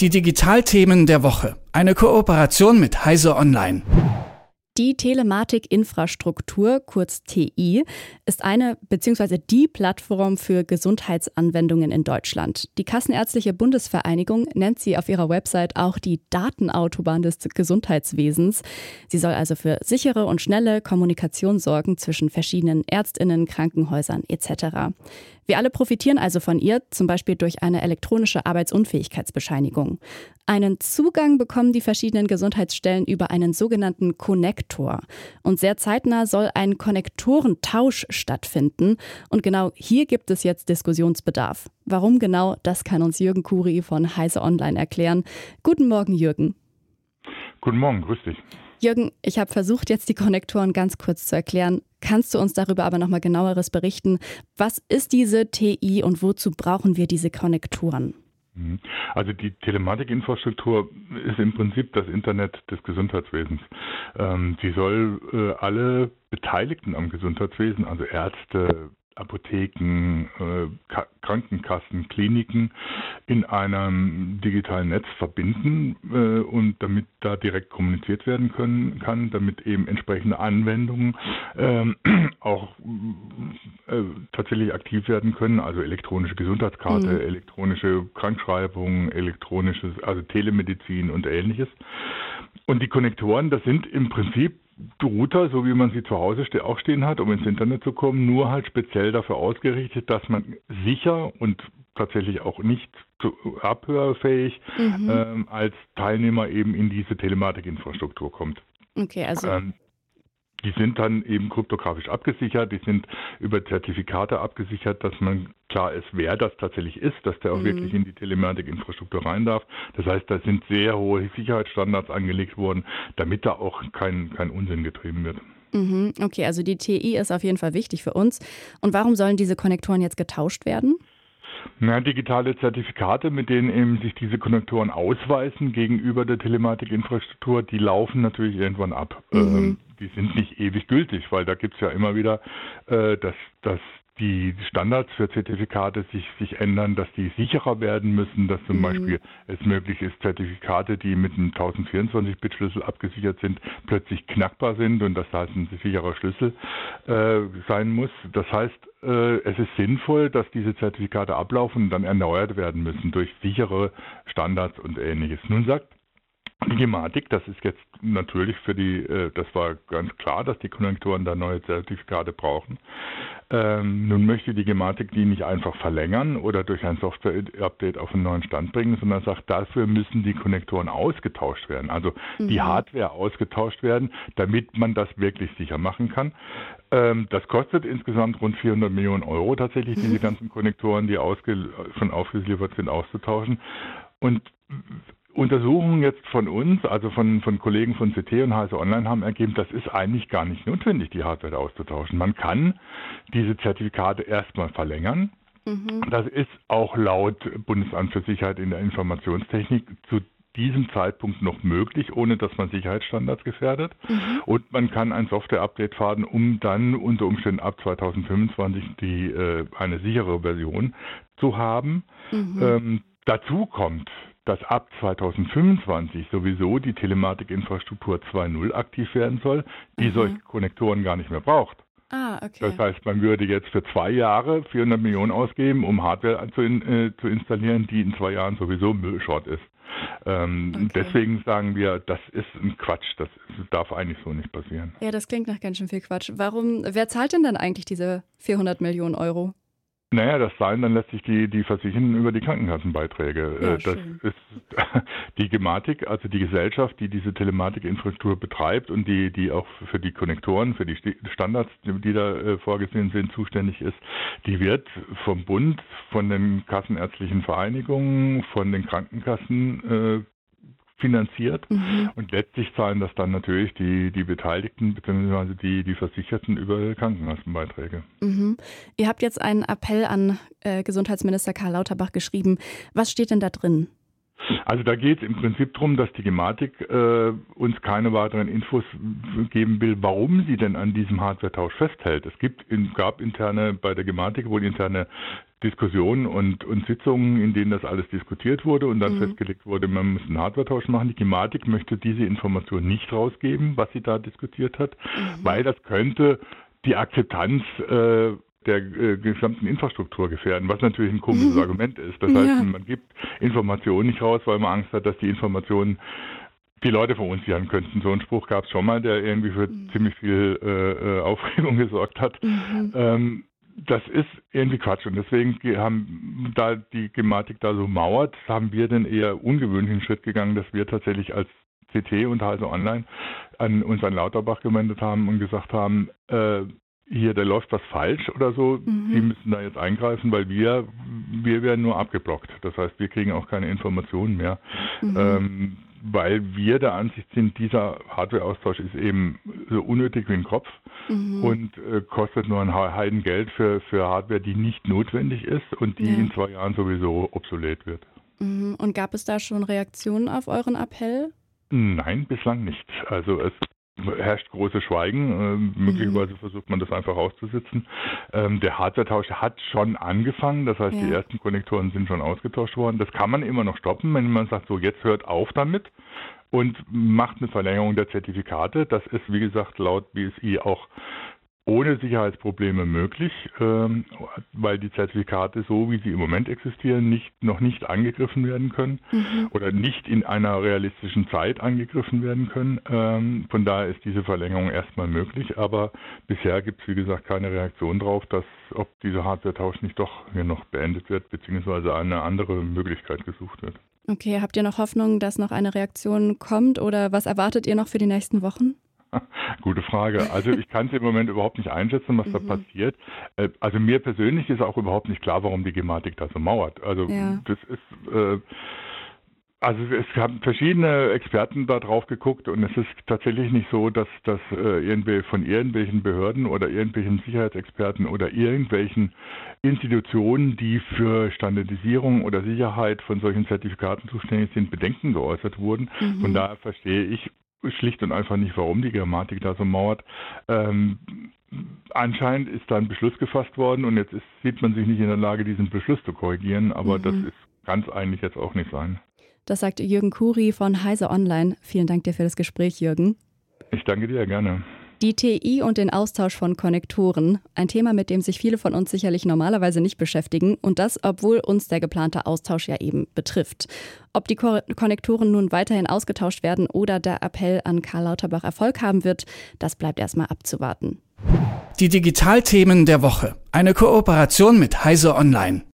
Die Digitalthemen der Woche. Eine Kooperation mit Heise Online. Die Telematikinfrastruktur, kurz TI, ist eine bzw. die Plattform für Gesundheitsanwendungen in Deutschland. Die Kassenärztliche Bundesvereinigung nennt sie auf ihrer Website auch die Datenautobahn des Gesundheitswesens. Sie soll also für sichere und schnelle Kommunikation sorgen zwischen verschiedenen Ärztinnen, Krankenhäusern etc. Wir alle profitieren also von ihr, zum Beispiel durch eine elektronische Arbeitsunfähigkeitsbescheinigung. Einen Zugang bekommen die verschiedenen Gesundheitsstellen über einen sogenannten Konnektor. Und sehr zeitnah soll ein Konnektorentausch stattfinden. Und genau hier gibt es jetzt Diskussionsbedarf. Warum genau, das kann uns Jürgen Kuri von Heise Online erklären. Guten Morgen, Jürgen. Guten Morgen, grüß dich. Jürgen, ich habe versucht, jetzt die Konnektoren ganz kurz zu erklären. Kannst du uns darüber aber nochmal genaueres berichten? Was ist diese TI und wozu brauchen wir diese Konnektoren? Mhm. Also die Telematikinfrastruktur ist im Prinzip das Internet des Gesundheitswesens. Ähm, sie soll äh, alle Beteiligten am Gesundheitswesen, also Ärzte, Apotheken, äh, Krankenkassen, Kliniken in einem digitalen Netz verbinden äh, und damit da direkt kommuniziert werden können kann, damit eben entsprechende Anwendungen ähm, auch äh, tatsächlich aktiv werden können, also elektronische Gesundheitskarte, mhm. elektronische Krankschreibung, elektronisches, also Telemedizin und ähnliches. Und die Konnektoren, das sind im Prinzip Router, so wie man sie zu Hause auch stehen hat, um ins Internet zu kommen, nur halt speziell dafür ausgerichtet, dass man sicher und tatsächlich auch nicht abhörfähig mhm. ähm, als Teilnehmer eben in diese Telematikinfrastruktur kommt. Okay, also ähm, die sind dann eben kryptografisch abgesichert, die sind über Zertifikate abgesichert, dass man klar ist, wer das tatsächlich ist, dass der auch mhm. wirklich in die Telematikinfrastruktur rein darf. Das heißt, da sind sehr hohe Sicherheitsstandards angelegt worden, damit da auch kein, kein Unsinn getrieben wird. Mhm. Okay, also die TI ist auf jeden Fall wichtig für uns. Und warum sollen diese Konnektoren jetzt getauscht werden? Na, digitale Zertifikate, mit denen eben sich diese Konnektoren ausweisen gegenüber der Telematikinfrastruktur, die laufen natürlich irgendwann ab. Mhm. Ähm, die sind nicht ewig gültig, weil da gibt es ja immer wieder, äh, dass, dass die Standards für Zertifikate sich, sich ändern, dass die sicherer werden müssen, dass zum mhm. Beispiel es möglich ist, Zertifikate, die mit einem 1024-Bit-Schlüssel abgesichert sind, plötzlich knackbar sind und dass da ein sicherer Schlüssel äh, sein muss. Das heißt, äh, es ist sinnvoll, dass diese Zertifikate ablaufen und dann erneuert werden müssen durch sichere Standards und ähnliches. Nun sagt Gematik, das ist jetzt natürlich für die, äh, das war ganz klar, dass die Konnektoren da neue Zertifikate brauchen. Ähm, nun möchte die Gematik die nicht einfach verlängern oder durch ein Software-Update auf einen neuen Stand bringen, sondern sagt, dafür müssen die Konnektoren ausgetauscht werden, also mhm. die Hardware ausgetauscht werden, damit man das wirklich sicher machen kann. Ähm, das kostet insgesamt rund 400 Millionen Euro tatsächlich, mhm. diese ganzen Konnektoren, die ausge schon aufgeliefert sind, auszutauschen. Und Untersuchungen jetzt von uns, also von, von Kollegen von CT und Heise Online, haben ergeben, das ist eigentlich gar nicht notwendig, die Hardware auszutauschen. Man kann diese Zertifikate erstmal verlängern. Mhm. Das ist auch laut Bundesamt für Sicherheit in der Informationstechnik zu diesem Zeitpunkt noch möglich, ohne dass man Sicherheitsstandards gefährdet. Mhm. Und man kann ein Software-Update fahren, um dann unter Umständen ab 2025 die, äh, eine sichere Version zu haben. Mhm. Ähm, dazu kommt, dass ab 2025 sowieso die Telematikinfrastruktur 2.0 aktiv werden soll, die mhm. solche Konnektoren gar nicht mehr braucht. Ah, okay. Das heißt, man würde jetzt für zwei Jahre 400 Millionen ausgeben, um Hardware zu, in, äh, zu installieren, die in zwei Jahren sowieso Müllschrott ist. Ähm, okay. Deswegen sagen wir, das ist ein Quatsch. Das darf eigentlich so nicht passieren. Ja, das klingt nach ganz schön viel Quatsch. Warum, wer zahlt denn dann eigentlich diese 400 Millionen Euro? Naja, das zahlen dann lässt sich die, die versichern über die Krankenkassenbeiträge. Ja, äh, das schön. ist die Gematik, also die Gesellschaft, die diese Telematikinfrastruktur betreibt und die, die auch für die Konnektoren, für die Standards, die da äh, vorgesehen sind, zuständig ist, die wird vom Bund, von den kassenärztlichen Vereinigungen, von den Krankenkassen äh, finanziert mhm. und letztlich zahlen das dann natürlich die, die Beteiligten bzw. Die, die Versicherten über Krankenkassenbeiträge. Mhm. Ihr habt jetzt einen Appell an äh, Gesundheitsminister Karl Lauterbach geschrieben. Was steht denn da drin? Also da geht es im Prinzip darum, dass die Gematik äh, uns keine weiteren Infos geben will, warum sie denn an diesem Hardware-Tausch festhält. Es gibt gab interne bei der Gematik wohl interne Diskussionen und, und Sitzungen, in denen das alles diskutiert wurde und dann mhm. festgelegt wurde, man muss einen Hardware-Tausch machen. Die Gematik möchte diese Information nicht rausgeben, was sie da diskutiert hat, mhm. weil das könnte die Akzeptanz äh, der äh, gesamten Infrastruktur gefährden, was natürlich ein komisches mhm. Argument ist. Das heißt, ja. man gibt Informationen nicht raus, weil man Angst hat, dass die Informationen die Leute verunsichern könnten. So einen Spruch gab es schon mal, der irgendwie für mhm. ziemlich viel äh, äh Aufregung gesorgt hat. Mhm. Ähm, das ist irgendwie Quatsch und deswegen haben da die Gematik da so mauert, haben wir den eher ungewöhnlichen Schritt gegangen, dass wir tatsächlich als CT und also online an uns an Lauterbach gewendet haben und gesagt haben, äh, hier, da läuft was falsch oder so, mhm. Sie müssen da jetzt eingreifen, weil wir, wir werden nur abgeblockt. Das heißt, wir kriegen auch keine Informationen mehr. Mhm. Ähm, weil wir der Ansicht sind, dieser Hardware-Austausch ist eben so unnötig wie ein Kopf mhm. und äh, kostet nur ein Heidengeld für, für Hardware, die nicht notwendig ist und die ja. in zwei Jahren sowieso obsolet wird. Mhm. Und gab es da schon Reaktionen auf euren Appell? Nein, bislang nicht. Also es herrscht großes Schweigen. Ähm, möglicherweise mhm. versucht man das einfach auszusitzen. Ähm, der Hardware-Tausch hat schon angefangen. Das heißt, ja. die ersten Konnektoren sind schon ausgetauscht worden. Das kann man immer noch stoppen, wenn man sagt, so jetzt hört auf damit und macht eine Verlängerung der Zertifikate. Das ist, wie gesagt, laut BSI auch ohne Sicherheitsprobleme möglich, ähm, weil die Zertifikate so, wie sie im Moment existieren, nicht, noch nicht angegriffen werden können mhm. oder nicht in einer realistischen Zeit angegriffen werden können. Ähm, von daher ist diese Verlängerung erstmal möglich, aber bisher gibt es, wie gesagt, keine Reaktion darauf, dass ob dieser Hardware-Tausch nicht doch hier noch beendet wird, beziehungsweise eine andere Möglichkeit gesucht wird. Okay, habt ihr noch Hoffnung, dass noch eine Reaktion kommt oder was erwartet ihr noch für die nächsten Wochen? Gute Frage. Also ich kann es im Moment überhaupt nicht einschätzen, was mhm. da passiert. Äh, also mir persönlich ist auch überhaupt nicht klar, warum die Gematik da so mauert. Also ja. das ist äh, also es haben verschiedene Experten da drauf geguckt und es ist tatsächlich nicht so, dass das äh, von irgendwelchen Behörden oder irgendwelchen Sicherheitsexperten oder irgendwelchen Institutionen, die für Standardisierung oder Sicherheit von solchen Zertifikaten zuständig sind, Bedenken geäußert wurden. Mhm. Von daher verstehe ich schlicht und einfach nicht, warum die Grammatik da so mauert. Ähm, anscheinend ist da ein Beschluss gefasst worden und jetzt ist, sieht man sich nicht in der Lage, diesen Beschluss zu korrigieren, aber mhm. das ist, kann es eigentlich jetzt auch nicht sein. Das sagt Jürgen Kuri von Heise Online. Vielen Dank dir für das Gespräch, Jürgen. Ich danke dir gerne. Die TI und den Austausch von Konnektoren, ein Thema, mit dem sich viele von uns sicherlich normalerweise nicht beschäftigen und das, obwohl uns der geplante Austausch ja eben betrifft. Ob die Konnektoren nun weiterhin ausgetauscht werden oder der Appell an Karl Lauterbach Erfolg haben wird, das bleibt erstmal abzuwarten. Die Digitalthemen der Woche. Eine Kooperation mit Heise Online.